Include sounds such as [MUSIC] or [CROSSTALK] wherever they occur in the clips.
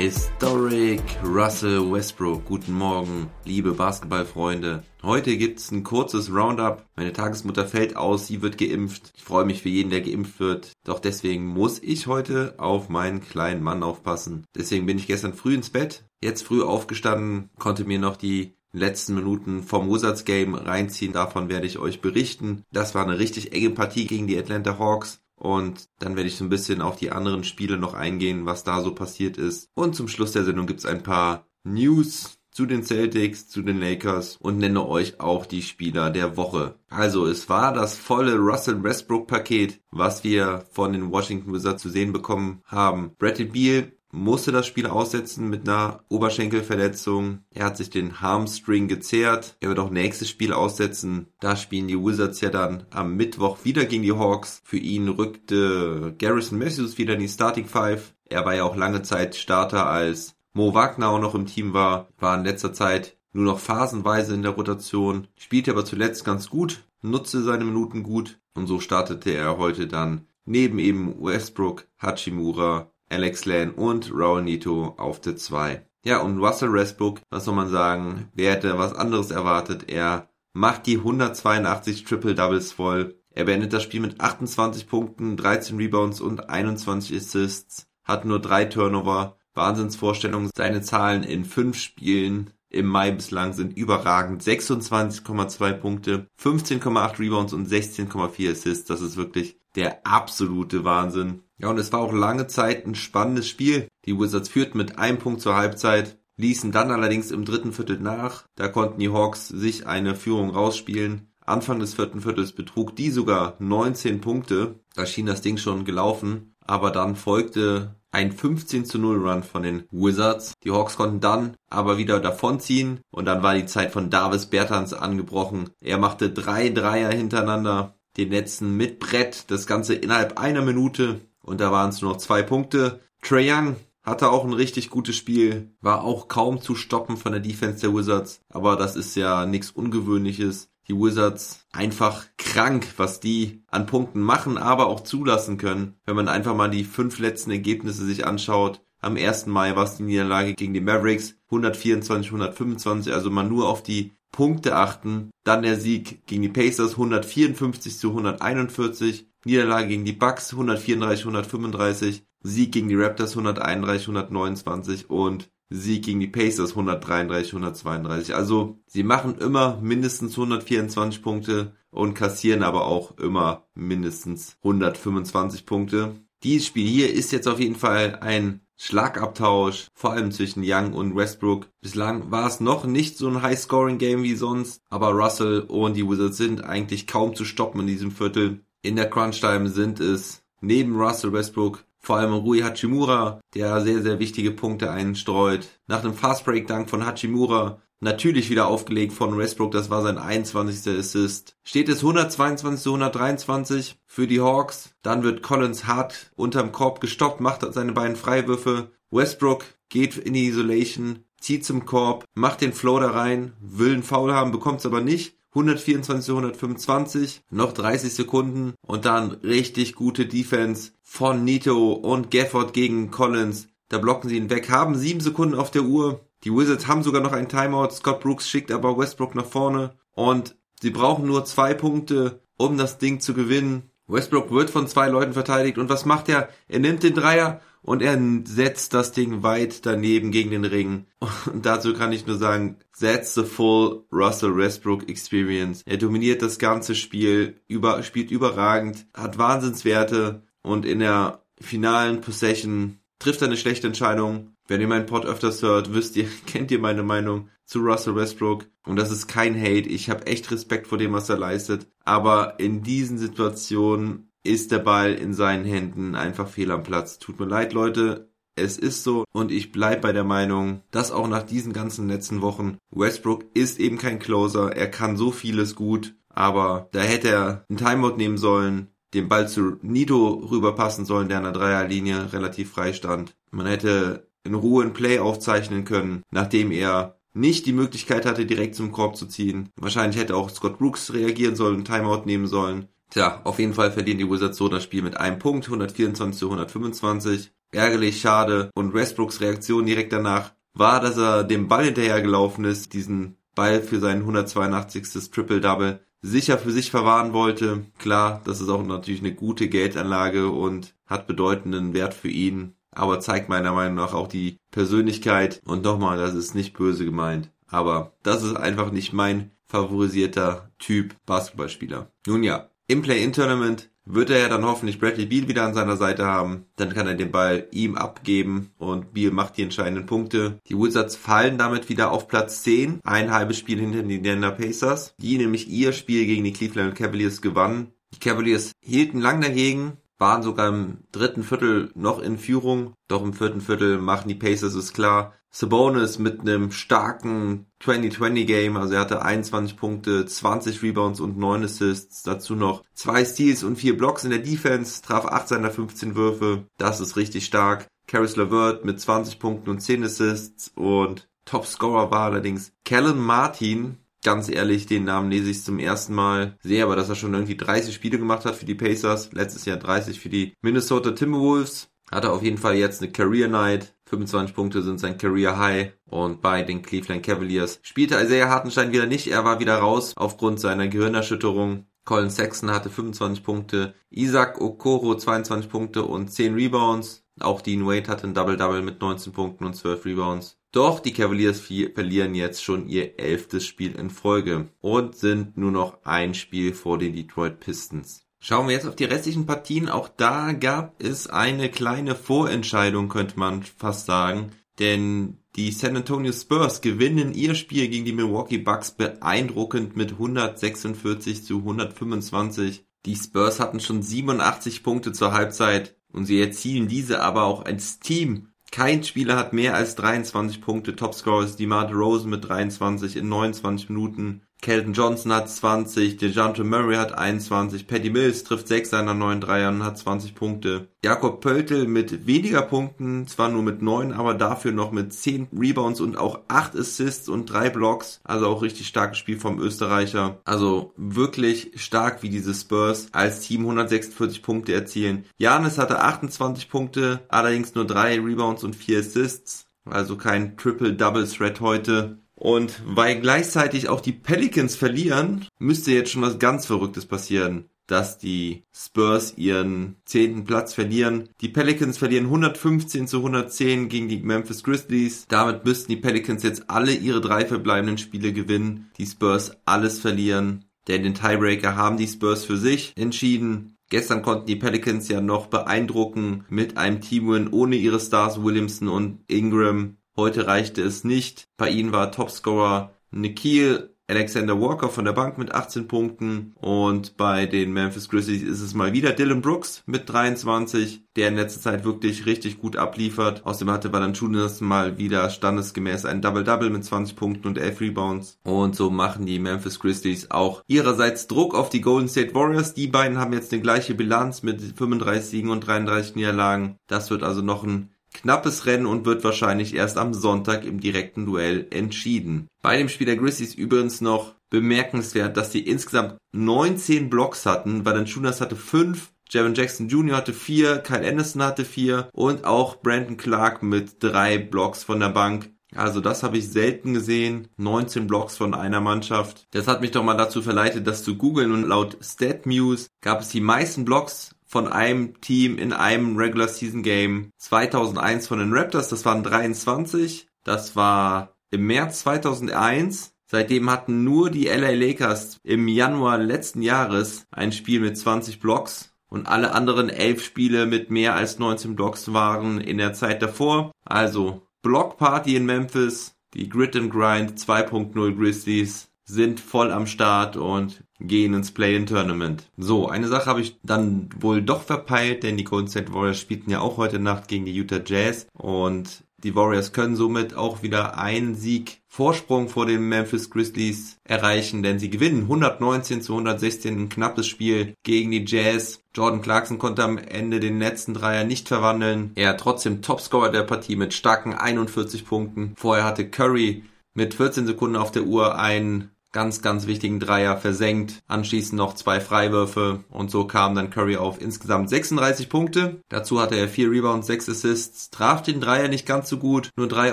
Historic Russell Westbrook. Guten Morgen, liebe Basketballfreunde. Heute gibt's ein kurzes Roundup. Meine Tagesmutter fällt aus, sie wird geimpft. Ich freue mich für jeden, der geimpft wird. Doch deswegen muss ich heute auf meinen kleinen Mann aufpassen. Deswegen bin ich gestern früh ins Bett, jetzt früh aufgestanden, konnte mir noch die letzten Minuten vom Wizards Game reinziehen. Davon werde ich euch berichten. Das war eine richtig enge Partie gegen die Atlanta Hawks. Und dann werde ich so ein bisschen auf die anderen Spiele noch eingehen, was da so passiert ist. Und zum Schluss der Sendung gibt's ein paar News zu den Celtics, zu den Lakers und nenne euch auch die Spieler der Woche. Also es war das volle Russell Westbrook Paket, was wir von den Washington Wizards zu sehen bekommen haben. Bradley Beal musste das Spiel aussetzen mit einer Oberschenkelverletzung. Er hat sich den Hamstring gezehrt. Er wird auch nächstes Spiel aussetzen. Da spielen die Wizards ja dann am Mittwoch wieder gegen die Hawks. Für ihn rückte Garrison Matthews wieder in die Starting Five. Er war ja auch lange Zeit Starter, als Mo Wagner auch noch im Team war. War in letzter Zeit nur noch phasenweise in der Rotation. Spielte aber zuletzt ganz gut, nutzte seine Minuten gut. Und so startete er heute dann neben eben Westbrook, Hachimura, Alex Lane und Raul Nito auf der 2. Ja, und Russell Westbrook, was soll man sagen, wer hätte was anderes erwartet? Er macht die 182 Triple Doubles voll. Er beendet das Spiel mit 28 Punkten, 13 Rebounds und 21 Assists, hat nur drei Turnover. Wahnsinnsvorstellung. Seine Zahlen in fünf Spielen im Mai bislang sind überragend. 26,2 Punkte, 15,8 Rebounds und 16,4 Assists. Das ist wirklich der absolute Wahnsinn. Ja, und es war auch lange Zeit ein spannendes Spiel. Die Wizards führten mit einem Punkt zur Halbzeit, ließen dann allerdings im dritten Viertel nach. Da konnten die Hawks sich eine Führung rausspielen. Anfang des vierten Viertels betrug die sogar 19 Punkte. Da schien das Ding schon gelaufen. Aber dann folgte ein 15 zu 0 Run von den Wizards. Die Hawks konnten dann aber wieder davonziehen und dann war die Zeit von Davis Bertans angebrochen. Er machte drei Dreier hintereinander, den letzten mit Brett, das Ganze innerhalb einer Minute und da waren es nur noch zwei Punkte. Trae Young hatte auch ein richtig gutes Spiel, war auch kaum zu stoppen von der Defense der Wizards, aber das ist ja nichts Ungewöhnliches. Die Wizards einfach krank, was die an Punkten machen, aber auch zulassen können. Wenn man einfach mal die fünf letzten Ergebnisse sich anschaut. Am 1. Mai war es die Niederlage gegen die Mavericks, 124, 125, also mal nur auf die Punkte achten. Dann der Sieg gegen die Pacers, 154 zu 141. Niederlage gegen die Bucks, 134, 135. Sieg gegen die Raptors, 131, 129 und Sieg gegen die Pacers 133, 132. Also sie machen immer mindestens 124 Punkte und kassieren aber auch immer mindestens 125 Punkte. Dieses Spiel hier ist jetzt auf jeden Fall ein Schlagabtausch, vor allem zwischen Young und Westbrook. Bislang war es noch nicht so ein High-Scoring-Game wie sonst, aber Russell und die Wizards sind eigentlich kaum zu stoppen in diesem Viertel. In der Crunch-Time sind es neben Russell Westbrook vor allem Rui Hachimura, der sehr, sehr wichtige Punkte einstreut. Nach einem Fast-Break-Dank von Hachimura natürlich wieder aufgelegt von Westbrook, das war sein 21. Assist. Steht es 122 zu 123 für die Hawks. Dann wird Collins hart unterm Korb gestoppt, macht seine beiden Freiwürfe. Westbrook geht in die Isolation, zieht zum Korb, macht den Floater rein, will einen Foul haben, bekommt es aber nicht. 124 zu 125, noch 30 Sekunden und dann richtig gute Defense von Nito und Gafford gegen Collins. Da blocken sie ihn weg, haben sieben Sekunden auf der Uhr. Die Wizards haben sogar noch einen Timeout. Scott Brooks schickt aber Westbrook nach vorne und sie brauchen nur zwei Punkte, um das Ding zu gewinnen. Westbrook wird von zwei Leuten verteidigt und was macht er? Er nimmt den Dreier und er setzt das Ding weit daneben gegen den Ring. Und dazu kann ich nur sagen, that's the full Russell Westbrook Experience. Er dominiert das ganze Spiel, über, spielt überragend, hat Wahnsinnswerte und in der finalen Possession trifft er eine schlechte Entscheidung. Wenn ihr meinen Pod öfters hört, wisst ihr, [LAUGHS] kennt ihr meine Meinung zu Russell Westbrook. Und das ist kein Hate. Ich habe echt Respekt vor dem, was er leistet. Aber in diesen Situationen ist der Ball in seinen Händen einfach fehl am Platz. Tut mir leid, Leute. Es ist so und ich bleib bei der Meinung, dass auch nach diesen ganzen letzten Wochen Westbrook ist eben kein Closer. Er kann so vieles gut, aber da hätte er einen Timeout nehmen sollen, den Ball zu Nido rüberpassen sollen, der an der Dreierlinie relativ frei stand. Man hätte in Ruhe ein Play aufzeichnen können, nachdem er nicht die Möglichkeit hatte, direkt zum Korb zu ziehen. Wahrscheinlich hätte auch Scott Brooks reagieren sollen, Timeout nehmen sollen. Tja, auf jeden Fall verlieren die Wizards so das Spiel mit einem Punkt, 124 zu 125. Ärgerlich, schade. Und Westbrooks Reaktion direkt danach war, dass er dem Ball hinterhergelaufen ist, diesen Ball für sein 182. Triple-Double sicher für sich verwahren wollte. Klar, das ist auch natürlich eine gute Geldanlage und hat bedeutenden Wert für ihn, aber zeigt meiner Meinung nach auch die Persönlichkeit. Und nochmal, das ist nicht böse gemeint, aber das ist einfach nicht mein favorisierter Typ Basketballspieler. Nun ja, im Play-In-Tournament wird er ja dann hoffentlich Bradley Beal wieder an seiner Seite haben. Dann kann er den Ball ihm abgeben und Beal macht die entscheidenden Punkte. Die Wizards fallen damit wieder auf Platz 10, ein halbes Spiel hinter den Indiana Pacers, die nämlich ihr Spiel gegen die Cleveland Cavaliers gewannen. Die Cavaliers hielten lang dagegen, waren sogar im dritten Viertel noch in Führung, doch im vierten Viertel machen die Pacers es klar. Sabonis mit einem starken 2020-Game, also er hatte 21 Punkte, 20 Rebounds und 9 Assists, dazu noch zwei Steals und vier Blocks in der Defense, traf 8 seiner 15 Würfe, das ist richtig stark. Caris LeVert mit 20 Punkten und 10 Assists und Topscorer war allerdings Kellen Martin, ganz ehrlich, den Namen lese ich zum ersten Mal. Sehe aber, dass er schon irgendwie 30 Spiele gemacht hat für die Pacers. Letztes Jahr 30 für die Minnesota Timberwolves. Hat er auf jeden Fall jetzt eine Career Night. 25 Punkte sind sein Career High. Und bei den Cleveland Cavaliers spielte Isaiah Hartenstein wieder nicht. Er war wieder raus aufgrund seiner Gehirnerschütterung. Colin Sexton hatte 25 Punkte. Isaac Okoro 22 Punkte und 10 Rebounds. Auch Dean Wade hatte ein Double-Double mit 19 Punkten und 12 Rebounds. Doch die Cavaliers verlieren jetzt schon ihr elftes Spiel in Folge und sind nur noch ein Spiel vor den Detroit Pistons. Schauen wir jetzt auf die restlichen Partien. Auch da gab es eine kleine Vorentscheidung, könnte man fast sagen. Denn die San Antonio Spurs gewinnen ihr Spiel gegen die Milwaukee Bucks beeindruckend mit 146 zu 125. Die Spurs hatten schon 87 Punkte zur Halbzeit und sie erzielen diese aber auch als Team. Kein Spieler hat mehr als 23 Punkte. Topscorer ist DeMar Rosen mit 23 in 29 Minuten. Kelton Johnson hat 20, DeJounte Murray hat 21, Patty Mills trifft 6 seiner 9 Dreiern und hat 20 Punkte. Jakob Pöltl mit weniger Punkten, zwar nur mit 9, aber dafür noch mit 10 Rebounds und auch 8 Assists und 3 Blocks. Also auch richtig starkes Spiel vom Österreicher. Also wirklich stark, wie diese Spurs als Team 146 Punkte erzielen. Janis hatte 28 Punkte, allerdings nur 3 Rebounds und 4 Assists. Also kein Triple-Double-Threat heute. Und weil gleichzeitig auch die Pelicans verlieren, müsste jetzt schon was ganz Verrücktes passieren, dass die Spurs ihren zehnten Platz verlieren. Die Pelicans verlieren 115 zu 110 gegen die Memphis Grizzlies. Damit müssten die Pelicans jetzt alle ihre drei verbleibenden Spiele gewinnen. Die Spurs alles verlieren. Denn den Tiebreaker haben die Spurs für sich entschieden. Gestern konnten die Pelicans ja noch beeindrucken mit einem Teamwin ohne ihre Stars Williamson und Ingram. Heute reichte es nicht. Bei ihnen war Topscorer Nikhil Alexander Walker von der Bank mit 18 Punkten und bei den Memphis Grizzlies ist es mal wieder Dylan Brooks mit 23, der in letzter Zeit wirklich richtig gut abliefert. Außerdem hatte Valanciunas mal wieder standesgemäß ein Double-Double mit 20 Punkten und 11 Rebounds und so machen die Memphis Grizzlies auch ihrerseits Druck auf die Golden State Warriors. Die beiden haben jetzt eine gleiche Bilanz mit 35 Siegen und 33 Niederlagen. Das wird also noch ein Knappes Rennen und wird wahrscheinlich erst am Sonntag im direkten Duell entschieden. Bei dem Spiel der Grizzlies übrigens noch bemerkenswert, dass sie insgesamt 19 Blocks hatten. Valanciunas hatte 5, Javon Jackson Jr. hatte 4, Kyle Anderson hatte 4 und auch Brandon Clark mit 3 Blocks von der Bank. Also das habe ich selten gesehen. 19 Blocks von einer Mannschaft. Das hat mich doch mal dazu verleitet, das zu googeln und laut StatMuse gab es die meisten Blocks von einem Team in einem Regular Season Game 2001 von den Raptors. Das waren 23. Das war im März 2001. Seitdem hatten nur die LA Lakers im Januar letzten Jahres ein Spiel mit 20 Blocks und alle anderen elf Spiele mit mehr als 19 Blocks waren in der Zeit davor. Also Block Party in Memphis, die Grit and Grind 2.0 Grizzlies sind voll am Start und gehen ins Play-in-Tournament. So, eine Sache habe ich dann wohl doch verpeilt, denn die Golden State Warriors spielten ja auch heute Nacht gegen die Utah Jazz und Die Warriors können somit auch wieder einen Sieg Vorsprung vor den Memphis Grizzlies erreichen, denn sie gewinnen 119 zu 116 ein knappes Spiel gegen die Jazz. Jordan Clarkson konnte am Ende den letzten Dreier nicht verwandeln. Er trotzdem Topscorer der Partie mit starken 41 Punkten. Vorher hatte Curry mit 14 Sekunden auf der Uhr einen ganz, ganz wichtigen Dreier versenkt. Anschließend noch zwei Freiwürfe und so kam dann Curry auf insgesamt 36 Punkte. Dazu hatte er vier Rebounds, sechs Assists, traf den Dreier nicht ganz so gut, nur drei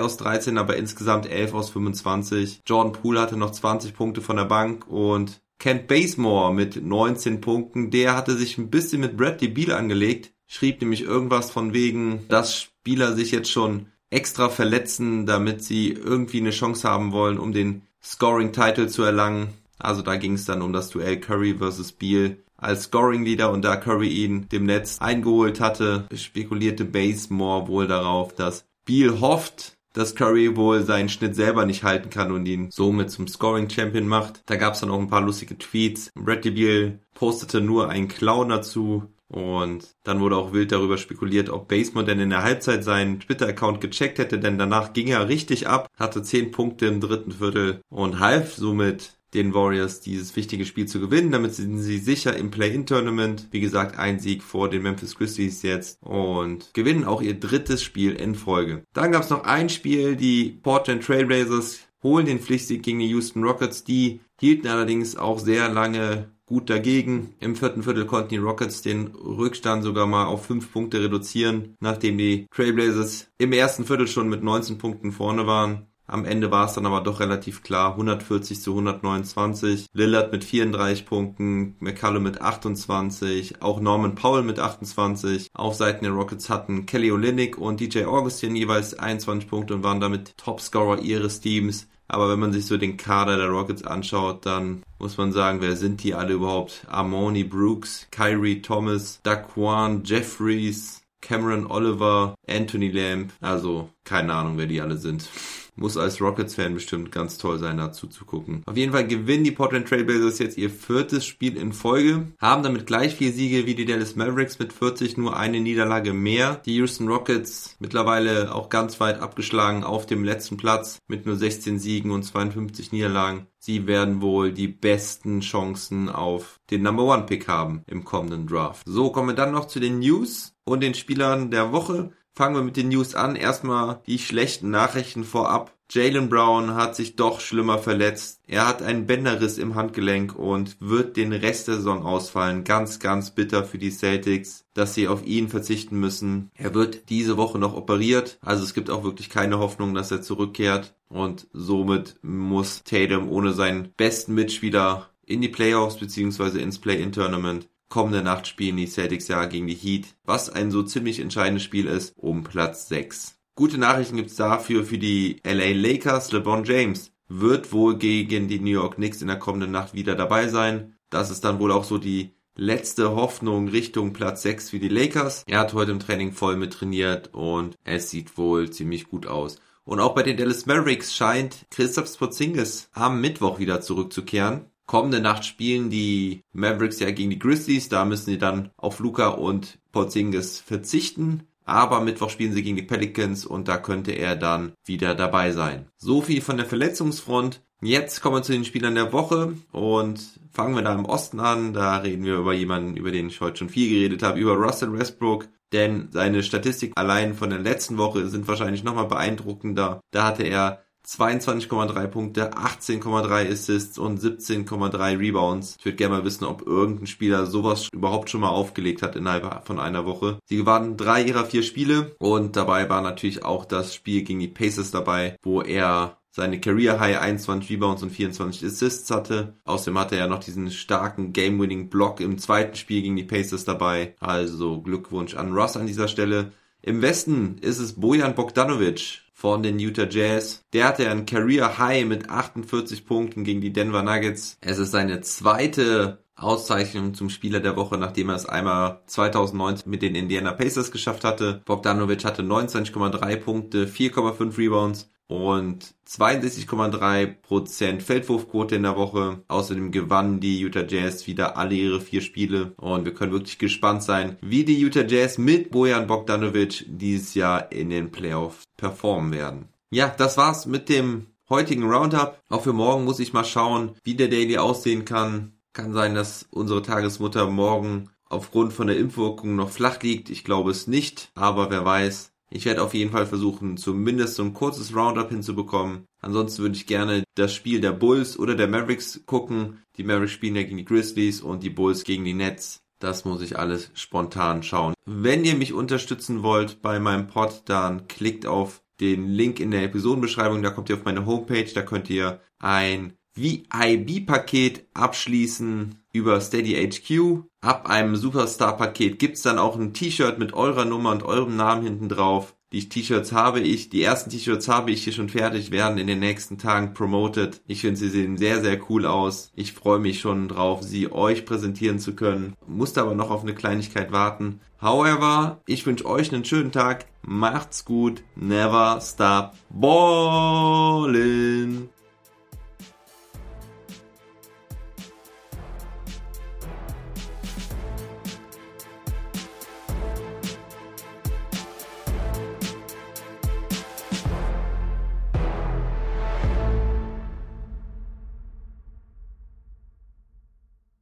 aus 13, aber insgesamt 11 aus 25. Jordan Poole hatte noch 20 Punkte von der Bank und Kent Basemore mit 19 Punkten, der hatte sich ein bisschen mit Bradley Beal angelegt, schrieb nämlich irgendwas von wegen, dass Spieler sich jetzt schon extra verletzen, damit sie irgendwie eine Chance haben wollen, um den Scoring-Title zu erlangen. Also da ging es dann um das Duell Curry versus Beal als Scoring-Leader und da Curry ihn dem Netz eingeholt hatte, spekulierte Basemore wohl darauf, dass Beal hofft, dass Curry wohl seinen Schnitt selber nicht halten kann und ihn somit zum Scoring-Champion macht. Da gab es dann auch ein paar lustige Tweets. Bradley Beal postete nur einen Clown dazu, und dann wurde auch wild darüber spekuliert, ob Basemore denn in der Halbzeit seinen Twitter-Account gecheckt hätte, denn danach ging er richtig ab, hatte 10 Punkte im dritten Viertel und half somit den Warriors dieses wichtige Spiel zu gewinnen. Damit sind sie sicher im Play-In-Tournament. Wie gesagt, ein Sieg vor den Memphis Grizzlies jetzt und gewinnen auch ihr drittes Spiel in Folge. Dann gab es noch ein Spiel, die Portland Trailblazers holen den Pflichtsieg gegen die Houston Rockets. Die hielten allerdings auch sehr lange gut dagegen. Im vierten Viertel konnten die Rockets den Rückstand sogar mal auf fünf Punkte reduzieren, nachdem die Trailblazers im ersten Viertel schon mit 19 Punkten vorne waren. Am Ende war es dann aber doch relativ klar, 140 zu 129. Lillard mit 34 Punkten, McCallum mit 28, auch Norman Powell mit 28. Auf Seiten der Rockets hatten Kelly Olynyk und DJ Augustin jeweils 21 Punkte und waren damit Topscorer ihres Teams. Aber wenn man sich so den Kader der Rockets anschaut, dann muss man sagen, wer sind die alle überhaupt? Armoni Brooks, Kyrie Thomas, Daquan Jeffries, Cameron Oliver, Anthony Lamb. Also keine Ahnung, wer die alle sind. Muss als Rockets-Fan bestimmt ganz toll sein, dazu zu gucken. Auf jeden Fall gewinnen die Portland Trailblazers jetzt ihr viertes Spiel in Folge, haben damit gleich vier Siege wie die Dallas Mavericks mit 40, nur eine Niederlage mehr. Die Houston Rockets mittlerweile auch ganz weit abgeschlagen auf dem letzten Platz mit nur 16 Siegen und 52 Niederlagen. Sie werden wohl die besten Chancen auf den Number One Pick haben im kommenden Draft. So, kommen wir dann noch zu den News und den Spielern der Woche. Fangen wir mit den News an. Erstmal die schlechten Nachrichten vorab. Jalen Brown hat sich doch schlimmer verletzt. Er hat einen Bänderriss im Handgelenk und wird den Rest der Saison ausfallen. Ganz, ganz bitter für die Celtics, dass sie auf ihn verzichten müssen. Er wird diese Woche noch operiert. Also es gibt auch wirklich keine Hoffnung, dass er zurückkehrt. Und somit muss Tatum ohne seinen besten Mitspieler in die Playoffs beziehungsweise ins Play-In-Tournament Kommende Nacht spielen die Celtics ja gegen die Heat, was ein so ziemlich entscheidendes Spiel ist, um Platz 6. Gute Nachrichten gibt's dafür für die LA Lakers. LeBron James wird wohl gegen die New York Knicks in der kommenden Nacht wieder dabei sein. Das ist dann wohl auch so die letzte Hoffnung Richtung Platz 6 für die Lakers. Er hat heute im Training voll mit trainiert und es sieht wohl ziemlich gut aus. Und auch bei den Dallas Mavericks scheint Christoph Sporzingis am Mittwoch wieder zurückzukehren. Kommende Nacht spielen die Mavericks ja gegen die Grizzlies. Da müssen sie dann auf Luca und Porzingis verzichten. Aber Mittwoch spielen sie gegen die Pelicans und da könnte er dann wieder dabei sein. So viel von der Verletzungsfront. Jetzt kommen wir zu den Spielern der Woche und fangen wir da im Osten an. Da reden wir über jemanden, über den ich heute schon viel geredet habe, über Russell Westbrook. Denn seine Statistik allein von der letzten Woche sind wahrscheinlich nochmal beeindruckender. Da hatte er 22,3 Punkte, 18,3 Assists und 17,3 Rebounds. Ich würde gerne mal wissen, ob irgendein Spieler sowas überhaupt schon mal aufgelegt hat innerhalb von einer Woche. Sie gewannen drei ihrer vier Spiele und dabei war natürlich auch das Spiel gegen die Pacers dabei, wo er seine Career High 21 Rebounds und 24 Assists hatte. Außerdem hatte er noch diesen starken Game-Winning Block im zweiten Spiel gegen die Pacers dabei. Also Glückwunsch an Ross an dieser Stelle. Im Westen ist es Bojan Bogdanovic von den Utah Jazz. Der hatte ein Career High mit 48 Punkten gegen die Denver Nuggets. Es ist seine zweite Auszeichnung zum Spieler der Woche, nachdem er es einmal 2019 mit den Indiana Pacers geschafft hatte. Bogdanovic hatte 29,3 Punkte, 4,5 Rebounds, und 62,3% Feldwurfquote in der Woche. Außerdem gewannen die Utah Jazz wieder alle ihre vier Spiele und wir können wirklich gespannt sein, wie die Utah Jazz mit Bojan Bogdanovic dieses Jahr in den Playoffs performen werden. Ja, das war's mit dem heutigen Roundup. Auch für morgen muss ich mal schauen, wie der Daily aussehen kann. Kann sein, dass unsere Tagesmutter morgen aufgrund von der Impfwirkung noch flach liegt. Ich glaube es nicht, aber wer weiß. Ich werde auf jeden Fall versuchen, zumindest so ein kurzes Roundup hinzubekommen. Ansonsten würde ich gerne das Spiel der Bulls oder der Mavericks gucken. Die Mavericks spielen ja gegen die Grizzlies und die Bulls gegen die Nets. Das muss ich alles spontan schauen. Wenn ihr mich unterstützen wollt bei meinem Pod, dann klickt auf den Link in der Episodenbeschreibung. Da kommt ihr auf meine Homepage. Da könnt ihr ein VIB-Paket abschließen über Steady HQ. Ab einem Superstar-Paket gibt's dann auch ein T-Shirt mit eurer Nummer und eurem Namen hinten drauf. Die T-Shirts habe ich, die ersten T-Shirts habe ich hier schon fertig, werden in den nächsten Tagen promoted. Ich finde, sie sehen sehr, sehr cool aus. Ich freue mich schon drauf, sie euch präsentieren zu können. Musste aber noch auf eine Kleinigkeit warten. However, ich wünsche euch einen schönen Tag. Macht's gut. Never stop ballin'.